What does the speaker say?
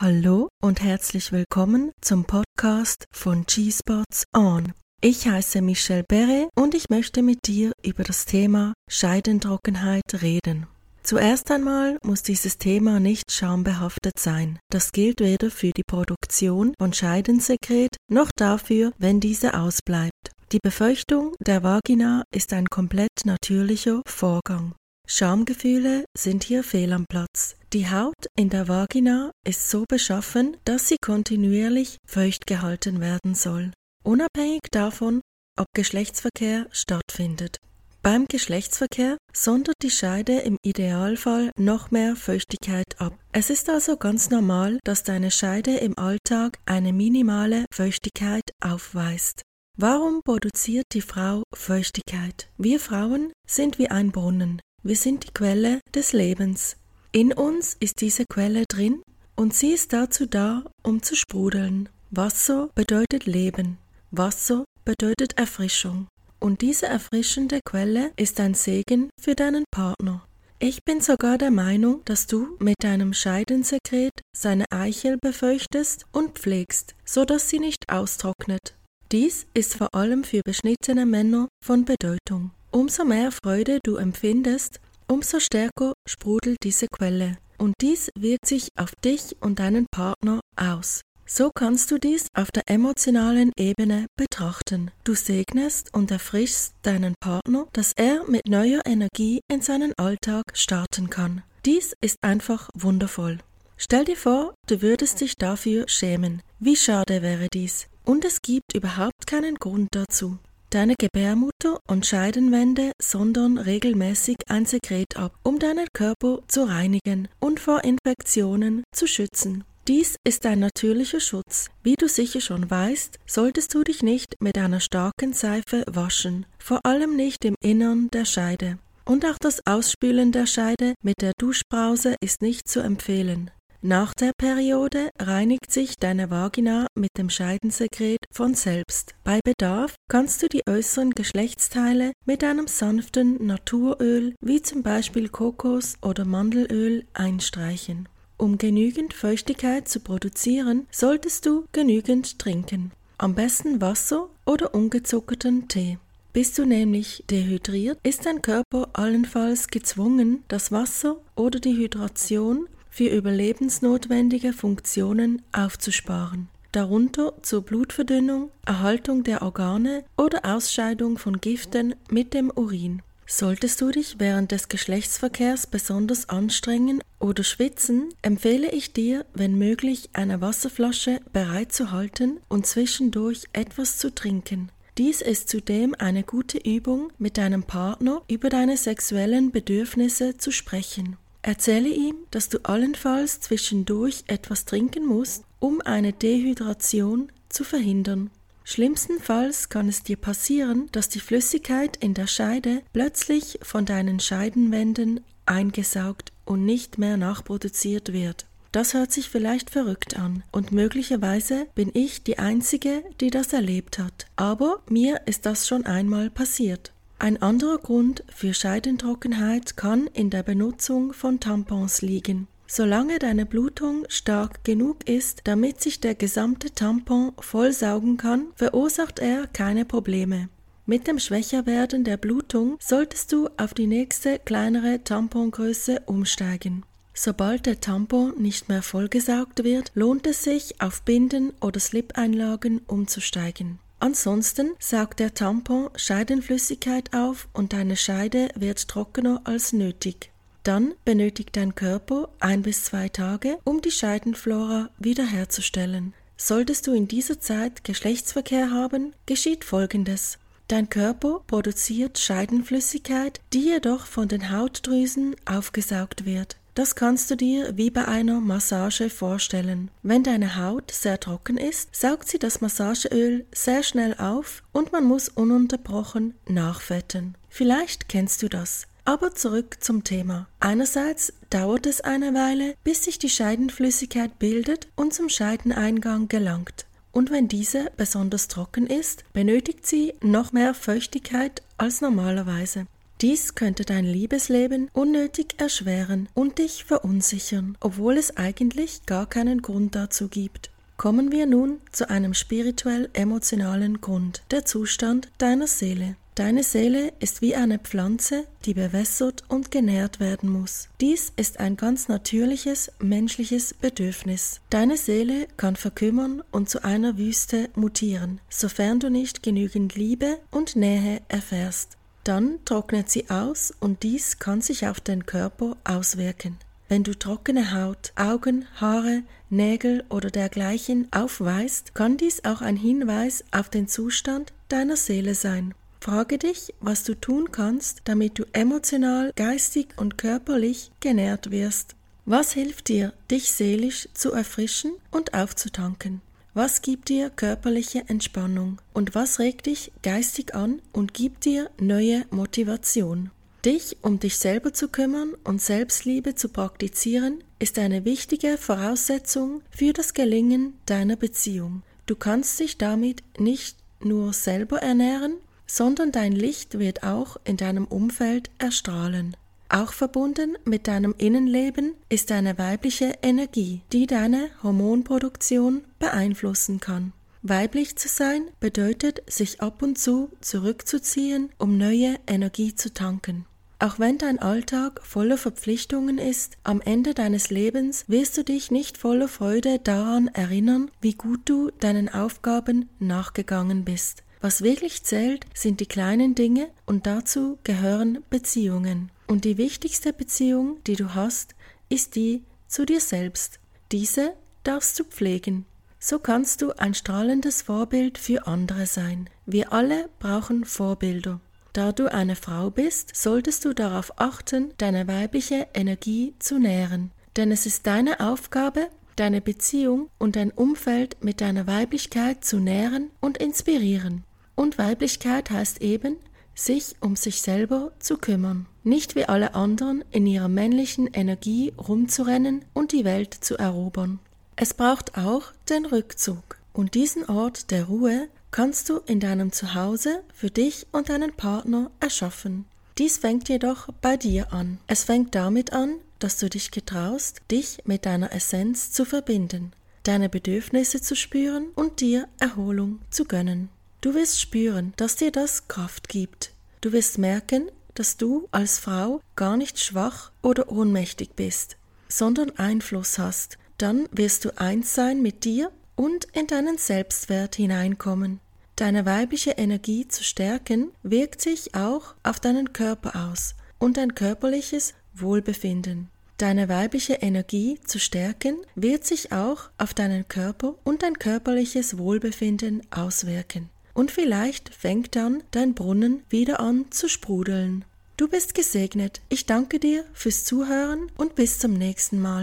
Hallo und herzlich willkommen zum Podcast von G-Spots On. Ich heiße Michelle Berre und ich möchte mit dir über das Thema Scheidentrockenheit reden. Zuerst einmal muss dieses Thema nicht schambehaftet sein. Das gilt weder für die Produktion von Scheidensekret noch dafür, wenn diese ausbleibt. Die Befeuchtung der Vagina ist ein komplett natürlicher Vorgang. Schamgefühle sind hier fehl am Platz. Die Haut in der Vagina ist so beschaffen, dass sie kontinuierlich feucht gehalten werden soll, unabhängig davon, ob Geschlechtsverkehr stattfindet. Beim Geschlechtsverkehr sondert die Scheide im Idealfall noch mehr Feuchtigkeit ab. Es ist also ganz normal, dass deine Scheide im Alltag eine minimale Feuchtigkeit aufweist. Warum produziert die Frau Feuchtigkeit? Wir Frauen sind wie ein Brunnen. Wir sind die Quelle des Lebens. In uns ist diese Quelle drin und sie ist dazu da, um zu sprudeln. Wasser bedeutet Leben. Wasser bedeutet Erfrischung. Und diese erfrischende Quelle ist ein Segen für deinen Partner. Ich bin sogar der Meinung, dass du mit deinem Scheidensekret seine Eichel befeuchtest und pflegst, so dass sie nicht austrocknet. Dies ist vor allem für beschnittene Männer von Bedeutung. Umso mehr Freude du empfindest, umso stärker sprudelt diese Quelle. Und dies wirkt sich auf dich und deinen Partner aus. So kannst du dies auf der emotionalen Ebene betrachten. Du segnest und erfrischst deinen Partner, dass er mit neuer Energie in seinen Alltag starten kann. Dies ist einfach wundervoll. Stell dir vor, du würdest dich dafür schämen. Wie schade wäre dies. Und es gibt überhaupt keinen Grund dazu. Deine Gebärmutter und Scheidenwände sondern regelmäßig ein Sekret ab, um deinen Körper zu reinigen und vor Infektionen zu schützen. Dies ist ein natürlicher Schutz. Wie du sicher schon weißt, solltest du dich nicht mit einer starken Seife waschen, vor allem nicht im Innern der Scheide. Und auch das Ausspülen der Scheide mit der Duschbrause ist nicht zu empfehlen. Nach der Periode reinigt sich deine Vagina mit dem Scheidensekret von selbst. Bei Bedarf kannst du die äußeren Geschlechtsteile mit einem sanften Naturöl wie zum Beispiel Kokos oder Mandelöl einstreichen. Um genügend Feuchtigkeit zu produzieren, solltest du genügend trinken. Am besten Wasser oder ungezuckerten Tee. Bist du nämlich dehydriert, ist dein Körper allenfalls gezwungen, das Wasser oder die Hydration für überlebensnotwendige Funktionen aufzusparen, darunter zur Blutverdünnung, Erhaltung der Organe oder Ausscheidung von Giften mit dem Urin. Solltest du dich während des Geschlechtsverkehrs besonders anstrengen oder schwitzen, empfehle ich dir, wenn möglich, eine Wasserflasche bereit zu halten und zwischendurch etwas zu trinken. Dies ist zudem eine gute Übung, mit deinem Partner über deine sexuellen Bedürfnisse zu sprechen. Erzähle ihm, dass du allenfalls zwischendurch etwas trinken musst, um eine Dehydration zu verhindern. Schlimmstenfalls kann es dir passieren, dass die Flüssigkeit in der Scheide plötzlich von deinen Scheidenwänden eingesaugt und nicht mehr nachproduziert wird. Das hört sich vielleicht verrückt an und möglicherweise bin ich die Einzige, die das erlebt hat. Aber mir ist das schon einmal passiert. Ein anderer Grund für Scheidentrockenheit kann in der Benutzung von Tampons liegen. Solange deine Blutung stark genug ist, damit sich der gesamte Tampon vollsaugen kann, verursacht er keine Probleme. Mit dem Schwächerwerden der Blutung solltest du auf die nächste kleinere Tampongröße umsteigen. Sobald der Tampon nicht mehr vollgesaugt wird, lohnt es sich, auf Binden oder Slip-Einlagen umzusteigen. Ansonsten saugt der Tampon Scheidenflüssigkeit auf und deine Scheide wird trockener als nötig. Dann benötigt dein Körper ein bis zwei Tage, um die Scheidenflora wiederherzustellen. Solltest du in dieser Zeit Geschlechtsverkehr haben, geschieht Folgendes. Dein Körper produziert Scheidenflüssigkeit, die jedoch von den Hautdrüsen aufgesaugt wird. Das kannst du dir wie bei einer Massage vorstellen. Wenn deine Haut sehr trocken ist, saugt sie das Massageöl sehr schnell auf und man muss ununterbrochen nachfetten. Vielleicht kennst du das. Aber zurück zum Thema. Einerseits dauert es eine Weile, bis sich die Scheidenflüssigkeit bildet und zum Scheideneingang gelangt. Und wenn diese besonders trocken ist, benötigt sie noch mehr Feuchtigkeit als normalerweise. Dies könnte dein Liebesleben unnötig erschweren und dich verunsichern, obwohl es eigentlich gar keinen Grund dazu gibt. Kommen wir nun zu einem spirituell-emotionalen Grund, der Zustand deiner Seele. Deine Seele ist wie eine Pflanze, die bewässert und genährt werden muss. Dies ist ein ganz natürliches menschliches Bedürfnis. Deine Seele kann verkümmern und zu einer Wüste mutieren, sofern du nicht genügend Liebe und Nähe erfährst. Dann trocknet sie aus und dies kann sich auf den Körper auswirken. Wenn du trockene Haut, Augen, Haare, Nägel oder dergleichen aufweist, kann dies auch ein Hinweis auf den Zustand deiner Seele sein. Frage dich, was du tun kannst, damit du emotional, geistig und körperlich genährt wirst. Was hilft dir, dich seelisch zu erfrischen und aufzutanken? Was gibt dir körperliche Entspannung? Und was regt dich geistig an und gibt dir neue Motivation? Dich um dich selber zu kümmern und Selbstliebe zu praktizieren, ist eine wichtige Voraussetzung für das Gelingen deiner Beziehung. Du kannst dich damit nicht nur selber ernähren, sondern dein Licht wird auch in deinem Umfeld erstrahlen. Auch verbunden mit deinem Innenleben ist eine weibliche Energie, die deine Hormonproduktion beeinflussen kann. Weiblich zu sein bedeutet, sich ab und zu zurückzuziehen, um neue Energie zu tanken. Auch wenn dein Alltag voller Verpflichtungen ist, am Ende deines Lebens wirst du dich nicht voller Freude daran erinnern, wie gut du deinen Aufgaben nachgegangen bist. Was wirklich zählt, sind die kleinen Dinge und dazu gehören Beziehungen. Und die wichtigste Beziehung, die du hast, ist die zu dir selbst. Diese darfst du pflegen. So kannst du ein strahlendes Vorbild für andere sein. Wir alle brauchen Vorbilder. Da du eine Frau bist, solltest du darauf achten, deine weibliche Energie zu nähren. Denn es ist deine Aufgabe, deine Beziehung und dein Umfeld mit deiner Weiblichkeit zu nähren und inspirieren. Und Weiblichkeit heißt eben, sich um sich selber zu kümmern, nicht wie alle anderen in ihrer männlichen Energie rumzurennen und die Welt zu erobern. Es braucht auch den Rückzug, und diesen Ort der Ruhe kannst du in deinem Zuhause für dich und deinen Partner erschaffen. Dies fängt jedoch bei dir an. Es fängt damit an, dass du dich getraust, dich mit deiner Essenz zu verbinden, deine Bedürfnisse zu spüren und dir Erholung zu gönnen. Du wirst spüren, dass dir das Kraft gibt. Du wirst merken, dass du als Frau gar nicht schwach oder ohnmächtig bist, sondern Einfluss hast. Dann wirst du eins sein mit dir und in deinen Selbstwert hineinkommen. Deine weibliche Energie zu stärken wirkt sich auch auf deinen Körper aus und dein körperliches Wohlbefinden. Deine weibliche Energie zu stärken wird sich auch auf deinen Körper und dein körperliches Wohlbefinden auswirken und vielleicht fängt dann dein Brunnen wieder an zu sprudeln. Du bist gesegnet. Ich danke dir fürs Zuhören und bis zum nächsten Mal.